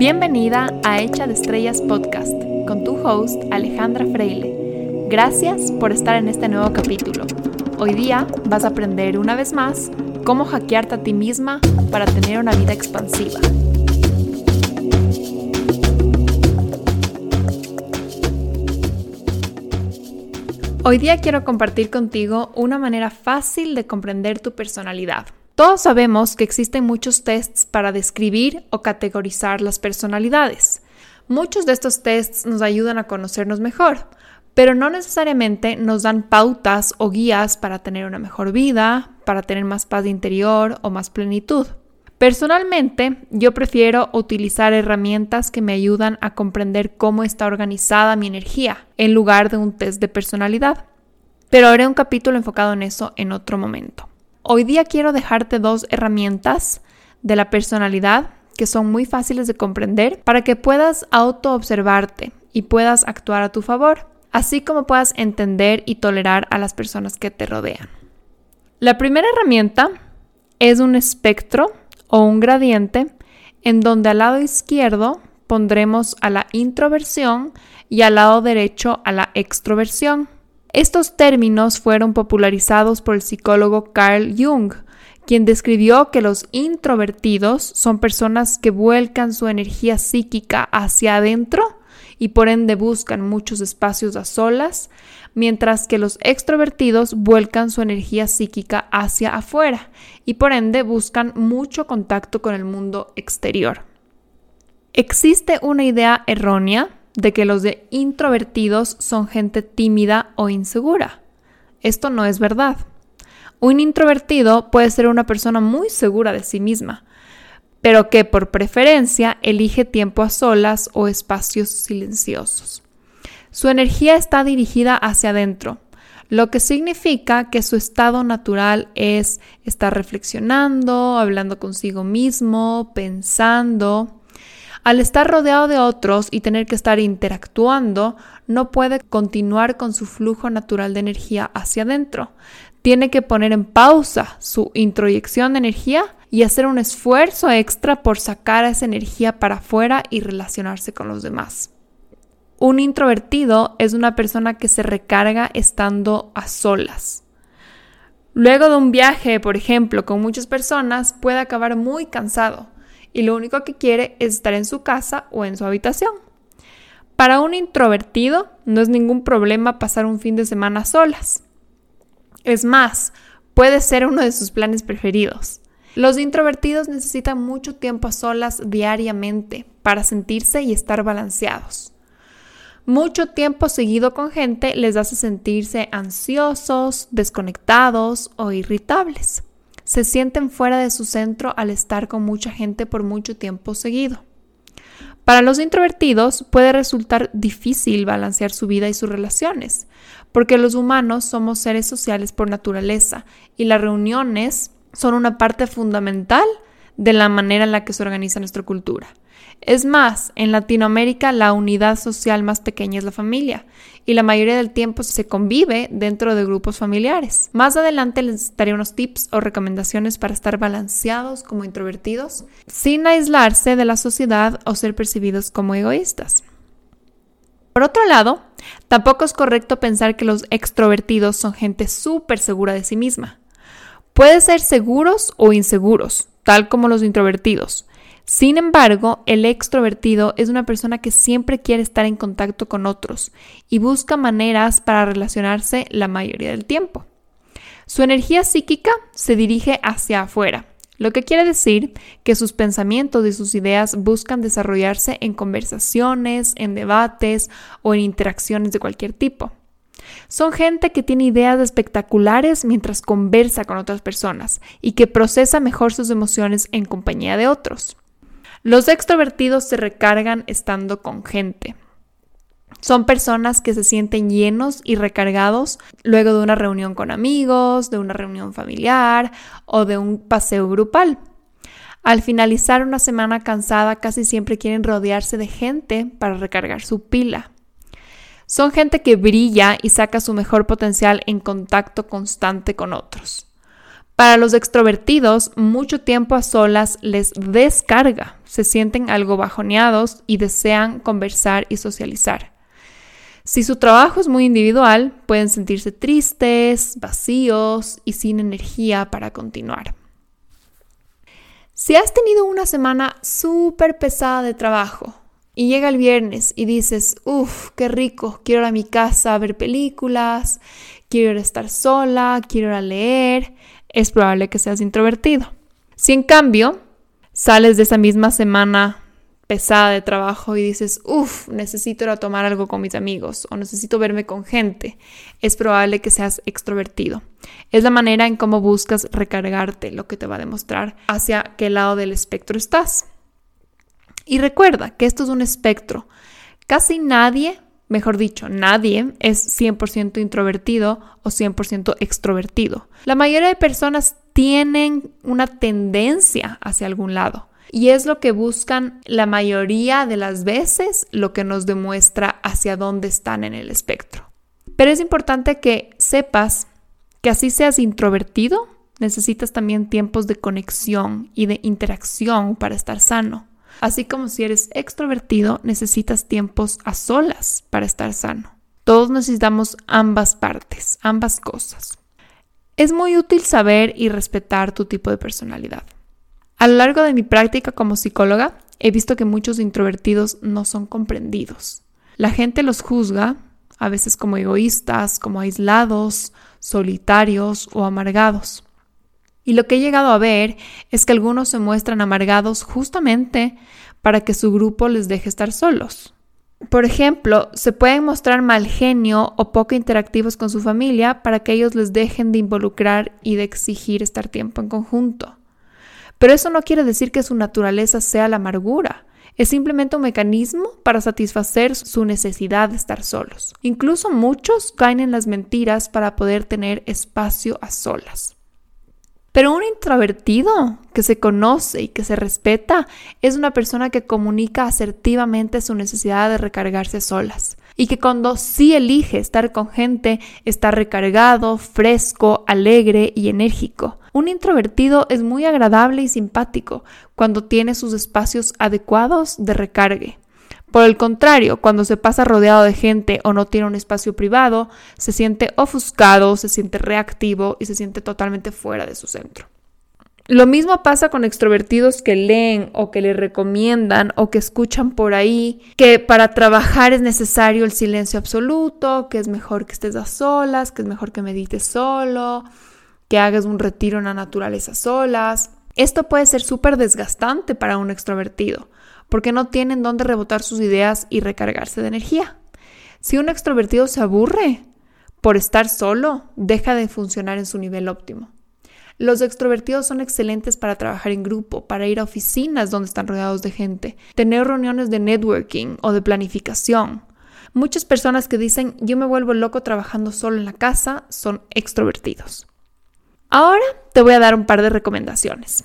Bienvenida a Hecha de Estrellas Podcast con tu host Alejandra Freile. Gracias por estar en este nuevo capítulo. Hoy día vas a aprender una vez más cómo hackearte a ti misma para tener una vida expansiva. Hoy día quiero compartir contigo una manera fácil de comprender tu personalidad. Todos sabemos que existen muchos tests para describir o categorizar las personalidades. Muchos de estos tests nos ayudan a conocernos mejor, pero no necesariamente nos dan pautas o guías para tener una mejor vida, para tener más paz interior o más plenitud. Personalmente, yo prefiero utilizar herramientas que me ayudan a comprender cómo está organizada mi energía en lugar de un test de personalidad. Pero haré un capítulo enfocado en eso en otro momento. Hoy día quiero dejarte dos herramientas de la personalidad que son muy fáciles de comprender para que puedas auto-observarte y puedas actuar a tu favor, así como puedas entender y tolerar a las personas que te rodean. La primera herramienta es un espectro o un gradiente en donde al lado izquierdo pondremos a la introversión y al lado derecho a la extroversión. Estos términos fueron popularizados por el psicólogo Carl Jung, quien describió que los introvertidos son personas que vuelcan su energía psíquica hacia adentro y por ende buscan muchos espacios a solas, mientras que los extrovertidos vuelcan su energía psíquica hacia afuera y por ende buscan mucho contacto con el mundo exterior. Existe una idea errónea de que los de introvertidos son gente tímida o insegura. Esto no es verdad. Un introvertido puede ser una persona muy segura de sí misma, pero que por preferencia elige tiempo a solas o espacios silenciosos. Su energía está dirigida hacia adentro, lo que significa que su estado natural es estar reflexionando, hablando consigo mismo, pensando, al estar rodeado de otros y tener que estar interactuando, no puede continuar con su flujo natural de energía hacia adentro. Tiene que poner en pausa su introyección de energía y hacer un esfuerzo extra por sacar esa energía para afuera y relacionarse con los demás. Un introvertido es una persona que se recarga estando a solas. Luego de un viaje, por ejemplo, con muchas personas, puede acabar muy cansado y lo único que quiere es estar en su casa o en su habitación. Para un introvertido no es ningún problema pasar un fin de semana solas. Es más, puede ser uno de sus planes preferidos. Los introvertidos necesitan mucho tiempo a solas diariamente para sentirse y estar balanceados. Mucho tiempo seguido con gente les hace sentirse ansiosos, desconectados o irritables se sienten fuera de su centro al estar con mucha gente por mucho tiempo seguido. Para los introvertidos puede resultar difícil balancear su vida y sus relaciones, porque los humanos somos seres sociales por naturaleza y las reuniones son una parte fundamental de la manera en la que se organiza nuestra cultura. Es más, en Latinoamérica la unidad social más pequeña es la familia y la mayoría del tiempo se convive dentro de grupos familiares. Más adelante les daré unos tips o recomendaciones para estar balanceados como introvertidos sin aislarse de la sociedad o ser percibidos como egoístas. Por otro lado, tampoco es correcto pensar que los extrovertidos son gente súper segura de sí misma. Puede ser seguros o inseguros, tal como los introvertidos. Sin embargo, el extrovertido es una persona que siempre quiere estar en contacto con otros y busca maneras para relacionarse la mayoría del tiempo. Su energía psíquica se dirige hacia afuera, lo que quiere decir que sus pensamientos y sus ideas buscan desarrollarse en conversaciones, en debates o en interacciones de cualquier tipo. Son gente que tiene ideas espectaculares mientras conversa con otras personas y que procesa mejor sus emociones en compañía de otros. Los extrovertidos se recargan estando con gente. Son personas que se sienten llenos y recargados luego de una reunión con amigos, de una reunión familiar o de un paseo grupal. Al finalizar una semana cansada casi siempre quieren rodearse de gente para recargar su pila. Son gente que brilla y saca su mejor potencial en contacto constante con otros. Para los extrovertidos, mucho tiempo a solas les descarga, se sienten algo bajoneados y desean conversar y socializar. Si su trabajo es muy individual, pueden sentirse tristes, vacíos y sin energía para continuar. Si has tenido una semana súper pesada de trabajo y llega el viernes y dices, uff, qué rico, quiero ir a mi casa a ver películas, quiero ir a estar sola, quiero ir a leer, es probable que seas introvertido. Si en cambio sales de esa misma semana pesada de trabajo y dices, uff, necesito ir a tomar algo con mis amigos o necesito verme con gente, es probable que seas extrovertido. Es la manera en cómo buscas recargarte lo que te va a demostrar hacia qué lado del espectro estás. Y recuerda que esto es un espectro. Casi nadie, mejor dicho, nadie es 100% introvertido o 100% extrovertido. La mayoría de personas tienen una tendencia hacia algún lado. Y es lo que buscan la mayoría de las veces, lo que nos demuestra hacia dónde están en el espectro. Pero es importante que sepas que así seas introvertido, necesitas también tiempos de conexión y de interacción para estar sano. Así como si eres extrovertido, necesitas tiempos a solas para estar sano. Todos necesitamos ambas partes, ambas cosas. Es muy útil saber y respetar tu tipo de personalidad. A lo largo de mi práctica como psicóloga, he visto que muchos introvertidos no son comprendidos. La gente los juzga, a veces como egoístas, como aislados, solitarios o amargados. Y lo que he llegado a ver es que algunos se muestran amargados justamente para que su grupo les deje estar solos. Por ejemplo, se pueden mostrar mal genio o poco interactivos con su familia para que ellos les dejen de involucrar y de exigir estar tiempo en conjunto. Pero eso no quiere decir que su naturaleza sea la amargura. Es simplemente un mecanismo para satisfacer su necesidad de estar solos. Incluso muchos caen en las mentiras para poder tener espacio a solas. Pero un introvertido que se conoce y que se respeta es una persona que comunica asertivamente su necesidad de recargarse a solas y que cuando sí elige estar con gente está recargado, fresco, alegre y enérgico. Un introvertido es muy agradable y simpático cuando tiene sus espacios adecuados de recargue. Por el contrario, cuando se pasa rodeado de gente o no tiene un espacio privado, se siente ofuscado, se siente reactivo y se siente totalmente fuera de su centro. Lo mismo pasa con extrovertidos que leen o que le recomiendan o que escuchan por ahí que para trabajar es necesario el silencio absoluto, que es mejor que estés a solas, que es mejor que medites solo, que hagas un retiro en la naturaleza solas. Esto puede ser súper desgastante para un extrovertido, porque no tienen dónde rebotar sus ideas y recargarse de energía. Si un extrovertido se aburre por estar solo, deja de funcionar en su nivel óptimo. Los extrovertidos son excelentes para trabajar en grupo, para ir a oficinas donde están rodeados de gente, tener reuniones de networking o de planificación. Muchas personas que dicen yo me vuelvo loco trabajando solo en la casa son extrovertidos. Ahora te voy a dar un par de recomendaciones.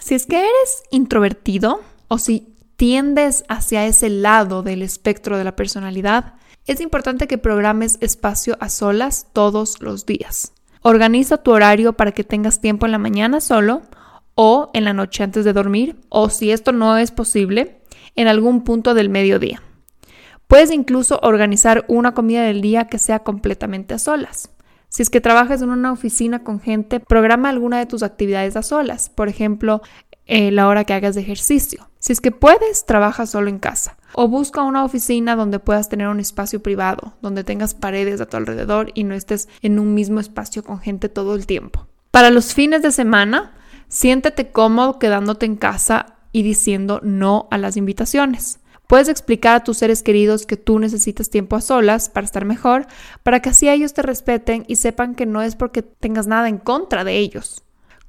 Si es que eres introvertido o si tiendes hacia ese lado del espectro de la personalidad, es importante que programes espacio a solas todos los días. Organiza tu horario para que tengas tiempo en la mañana solo o en la noche antes de dormir o si esto no es posible, en algún punto del mediodía. Puedes incluso organizar una comida del día que sea completamente a solas. Si es que trabajas en una oficina con gente, programa alguna de tus actividades a solas, por ejemplo, eh, la hora que hagas de ejercicio. Si es que puedes, trabaja solo en casa. O busca una oficina donde puedas tener un espacio privado, donde tengas paredes a tu alrededor y no estés en un mismo espacio con gente todo el tiempo. Para los fines de semana, siéntete cómodo quedándote en casa y diciendo no a las invitaciones. Puedes explicar a tus seres queridos que tú necesitas tiempo a solas para estar mejor, para que así ellos te respeten y sepan que no es porque tengas nada en contra de ellos.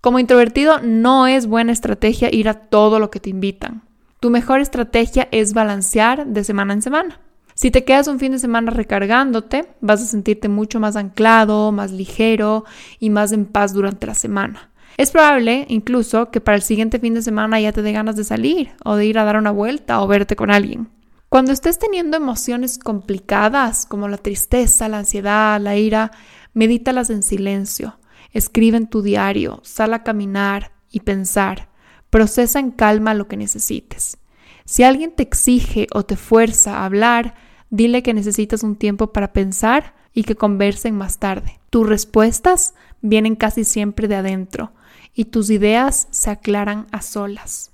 Como introvertido no es buena estrategia ir a todo lo que te invitan. Tu mejor estrategia es balancear de semana en semana. Si te quedas un fin de semana recargándote, vas a sentirte mucho más anclado, más ligero y más en paz durante la semana. Es probable incluso que para el siguiente fin de semana ya te dé ganas de salir o de ir a dar una vuelta o verte con alguien. Cuando estés teniendo emociones complicadas como la tristeza, la ansiedad, la ira, medítalas en silencio. Escribe en tu diario, sal a caminar y pensar. Procesa en calma lo que necesites. Si alguien te exige o te fuerza a hablar, dile que necesitas un tiempo para pensar y que conversen más tarde. Tus respuestas vienen casi siempre de adentro y tus ideas se aclaran a solas.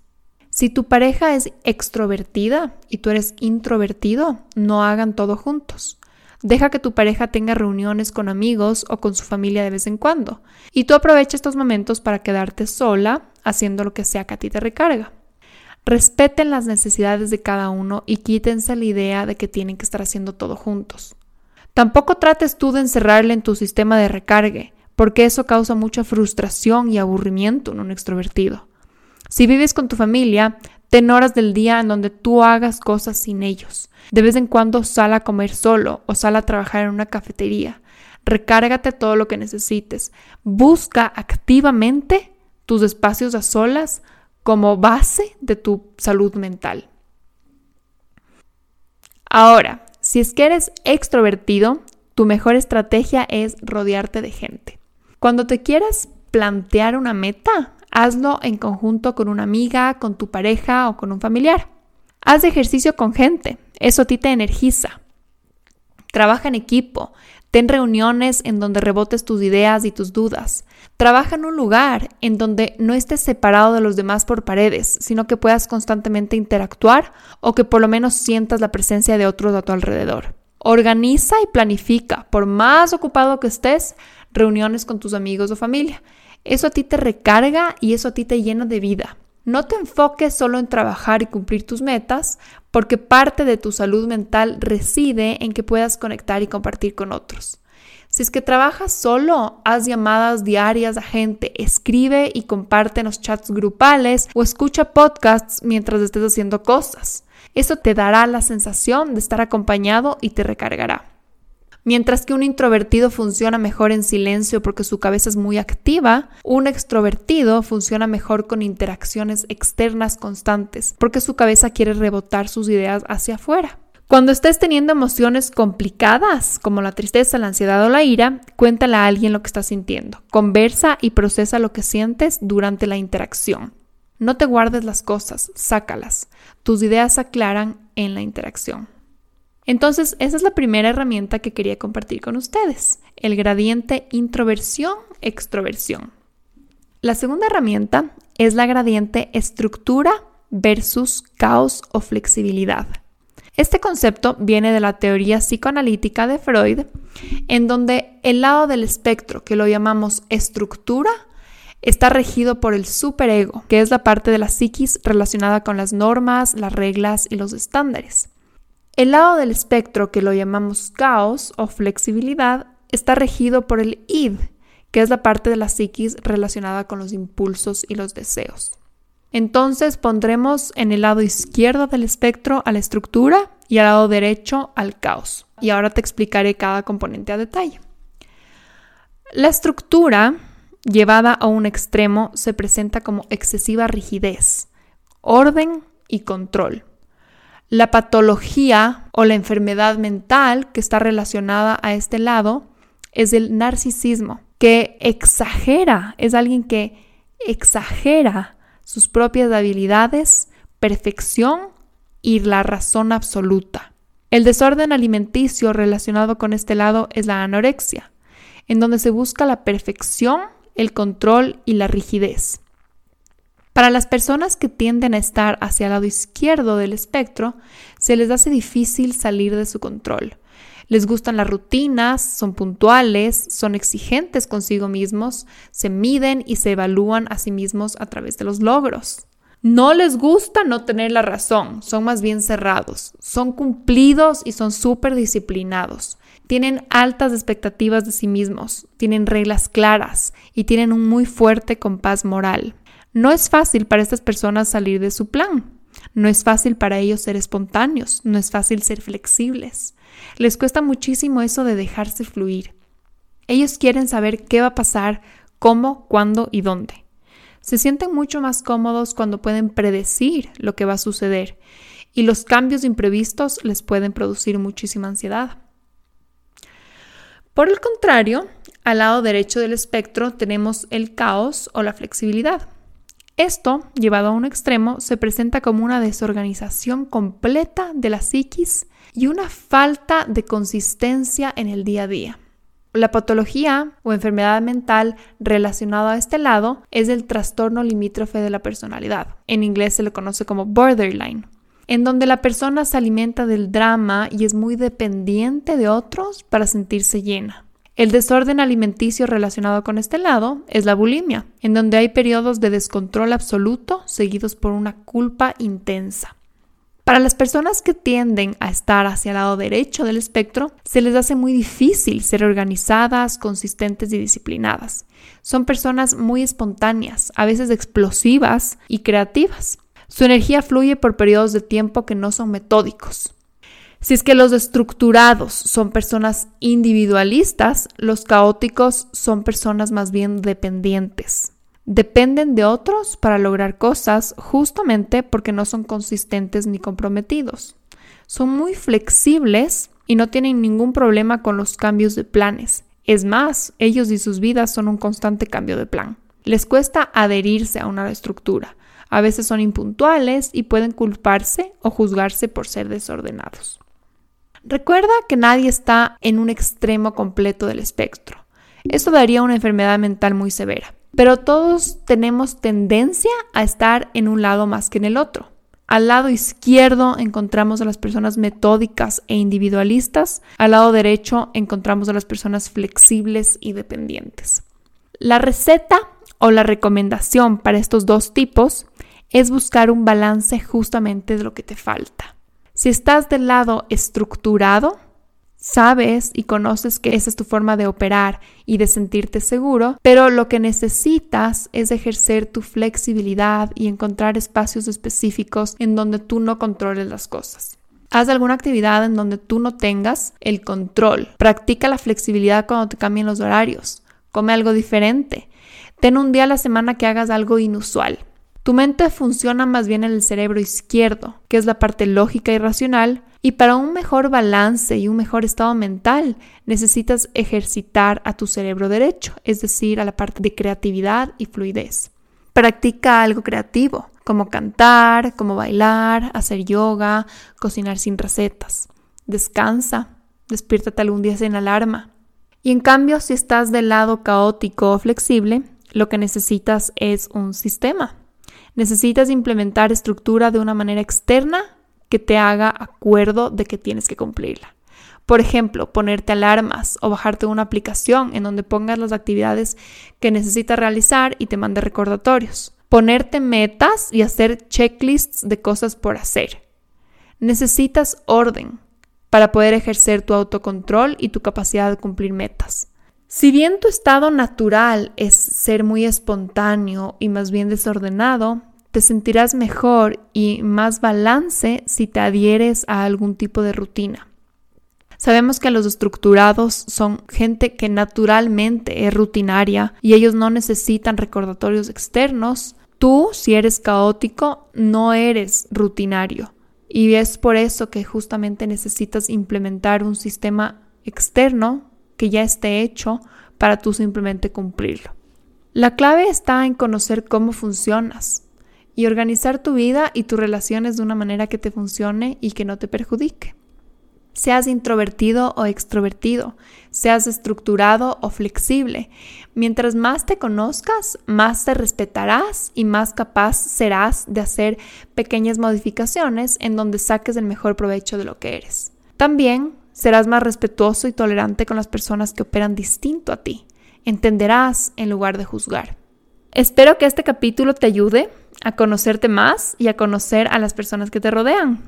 Si tu pareja es extrovertida y tú eres introvertido, no hagan todo juntos. Deja que tu pareja tenga reuniones con amigos o con su familia de vez en cuando. Y tú aprovecha estos momentos para quedarte sola haciendo lo que sea que a ti te recarga. Respeten las necesidades de cada uno y quítense la idea de que tienen que estar haciendo todo juntos. Tampoco trates tú de encerrarle en tu sistema de recargue, porque eso causa mucha frustración y aburrimiento en un extrovertido. Si vives con tu familia, ten horas del día en donde tú hagas cosas sin ellos. De vez en cuando sal a comer solo o sal a trabajar en una cafetería. Recárgate todo lo que necesites. Busca activamente tus espacios a solas como base de tu salud mental. Ahora, si es que eres extrovertido, tu mejor estrategia es rodearte de gente. Cuando te quieras plantear una meta, hazlo en conjunto con una amiga, con tu pareja o con un familiar. Haz ejercicio con gente, eso a ti te energiza. Trabaja en equipo, ten reuniones en donde rebotes tus ideas y tus dudas. Trabaja en un lugar en donde no estés separado de los demás por paredes, sino que puedas constantemente interactuar o que por lo menos sientas la presencia de otros a tu alrededor. Organiza y planifica, por más ocupado que estés, reuniones con tus amigos o familia. Eso a ti te recarga y eso a ti te llena de vida. No te enfoques solo en trabajar y cumplir tus metas, porque parte de tu salud mental reside en que puedas conectar y compartir con otros. Si es que trabajas solo, haz llamadas diarias a gente, escribe y comparte en los chats grupales o escucha podcasts mientras estés haciendo cosas. Eso te dará la sensación de estar acompañado y te recargará. Mientras que un introvertido funciona mejor en silencio porque su cabeza es muy activa, un extrovertido funciona mejor con interacciones externas constantes porque su cabeza quiere rebotar sus ideas hacia afuera. Cuando estés teniendo emociones complicadas, como la tristeza, la ansiedad o la ira, cuéntale a alguien lo que estás sintiendo. Conversa y procesa lo que sientes durante la interacción. No te guardes las cosas, sácalas. Tus ideas se aclaran en la interacción. Entonces, esa es la primera herramienta que quería compartir con ustedes, el gradiente introversión-extroversión. La segunda herramienta es la gradiente estructura versus caos o flexibilidad. Este concepto viene de la teoría psicoanalítica de Freud, en donde el lado del espectro, que lo llamamos estructura, está regido por el superego, que es la parte de la psiquis relacionada con las normas, las reglas y los estándares. El lado del espectro que lo llamamos caos o flexibilidad está regido por el id, que es la parte de la psiquis relacionada con los impulsos y los deseos. Entonces pondremos en el lado izquierdo del espectro a la estructura y al lado derecho al caos. Y ahora te explicaré cada componente a detalle. La estructura llevada a un extremo se presenta como excesiva rigidez, orden y control. La patología o la enfermedad mental que está relacionada a este lado es el narcisismo, que exagera, es alguien que exagera sus propias habilidades, perfección y la razón absoluta. El desorden alimenticio relacionado con este lado es la anorexia, en donde se busca la perfección, el control y la rigidez. Para las personas que tienden a estar hacia el lado izquierdo del espectro, se les hace difícil salir de su control. Les gustan las rutinas, son puntuales, son exigentes consigo mismos, se miden y se evalúan a sí mismos a través de los logros. No les gusta no tener la razón, son más bien cerrados, son cumplidos y son súper disciplinados. Tienen altas expectativas de sí mismos, tienen reglas claras y tienen un muy fuerte compás moral. No es fácil para estas personas salir de su plan. No es fácil para ellos ser espontáneos, no es fácil ser flexibles. Les cuesta muchísimo eso de dejarse fluir. Ellos quieren saber qué va a pasar, cómo, cuándo y dónde. Se sienten mucho más cómodos cuando pueden predecir lo que va a suceder y los cambios imprevistos les pueden producir muchísima ansiedad. Por el contrario, Al lado derecho del espectro tenemos el caos o la flexibilidad. Esto, llevado a un extremo, se presenta como una desorganización completa de la psiquis y una falta de consistencia en el día a día. La patología o enfermedad mental relacionada a este lado es el trastorno limítrofe de la personalidad. En inglés se le conoce como borderline, en donde la persona se alimenta del drama y es muy dependiente de otros para sentirse llena. El desorden alimenticio relacionado con este lado es la bulimia, en donde hay periodos de descontrol absoluto seguidos por una culpa intensa. Para las personas que tienden a estar hacia el lado derecho del espectro, se les hace muy difícil ser organizadas, consistentes y disciplinadas. Son personas muy espontáneas, a veces explosivas y creativas. Su energía fluye por periodos de tiempo que no son metódicos. Si es que los estructurados son personas individualistas, los caóticos son personas más bien dependientes. Dependen de otros para lograr cosas justamente porque no son consistentes ni comprometidos. Son muy flexibles y no tienen ningún problema con los cambios de planes. Es más, ellos y sus vidas son un constante cambio de plan. Les cuesta adherirse a una estructura. A veces son impuntuales y pueden culparse o juzgarse por ser desordenados. Recuerda que nadie está en un extremo completo del espectro. Esto daría una enfermedad mental muy severa. Pero todos tenemos tendencia a estar en un lado más que en el otro. Al lado izquierdo encontramos a las personas metódicas e individualistas. Al lado derecho encontramos a las personas flexibles y dependientes. La receta o la recomendación para estos dos tipos es buscar un balance justamente de lo que te falta. Si estás del lado estructurado, sabes y conoces que esa es tu forma de operar y de sentirte seguro, pero lo que necesitas es ejercer tu flexibilidad y encontrar espacios específicos en donde tú no controles las cosas. Haz alguna actividad en donde tú no tengas el control. Practica la flexibilidad cuando te cambien los horarios. Come algo diferente. Ten un día a la semana que hagas algo inusual. Tu mente funciona más bien en el cerebro izquierdo, que es la parte lógica y racional, y para un mejor balance y un mejor estado mental necesitas ejercitar a tu cerebro derecho, es decir, a la parte de creatividad y fluidez. Practica algo creativo, como cantar, como bailar, hacer yoga, cocinar sin recetas. Descansa, despiértate algún día sin alarma. Y en cambio, si estás del lado caótico o flexible, lo que necesitas es un sistema, Necesitas implementar estructura de una manera externa que te haga acuerdo de que tienes que cumplirla. Por ejemplo, ponerte alarmas o bajarte una aplicación en donde pongas las actividades que necesitas realizar y te mande recordatorios. Ponerte metas y hacer checklists de cosas por hacer. Necesitas orden para poder ejercer tu autocontrol y tu capacidad de cumplir metas. Si bien tu estado natural es ser muy espontáneo y más bien desordenado, te sentirás mejor y más balance si te adhieres a algún tipo de rutina. Sabemos que los estructurados son gente que naturalmente es rutinaria y ellos no necesitan recordatorios externos. Tú, si eres caótico, no eres rutinario. Y es por eso que justamente necesitas implementar un sistema externo que ya esté hecho para tú simplemente cumplirlo. La clave está en conocer cómo funcionas y organizar tu vida y tus relaciones de una manera que te funcione y que no te perjudique. Seas introvertido o extrovertido, seas estructurado o flexible. Mientras más te conozcas, más te respetarás y más capaz serás de hacer pequeñas modificaciones en donde saques el mejor provecho de lo que eres. También Serás más respetuoso y tolerante con las personas que operan distinto a ti. Entenderás en lugar de juzgar. Espero que este capítulo te ayude a conocerte más y a conocer a las personas que te rodean.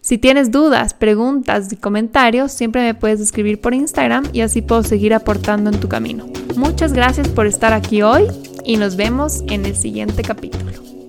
Si tienes dudas, preguntas y comentarios, siempre me puedes escribir por Instagram y así puedo seguir aportando en tu camino. Muchas gracias por estar aquí hoy y nos vemos en el siguiente capítulo.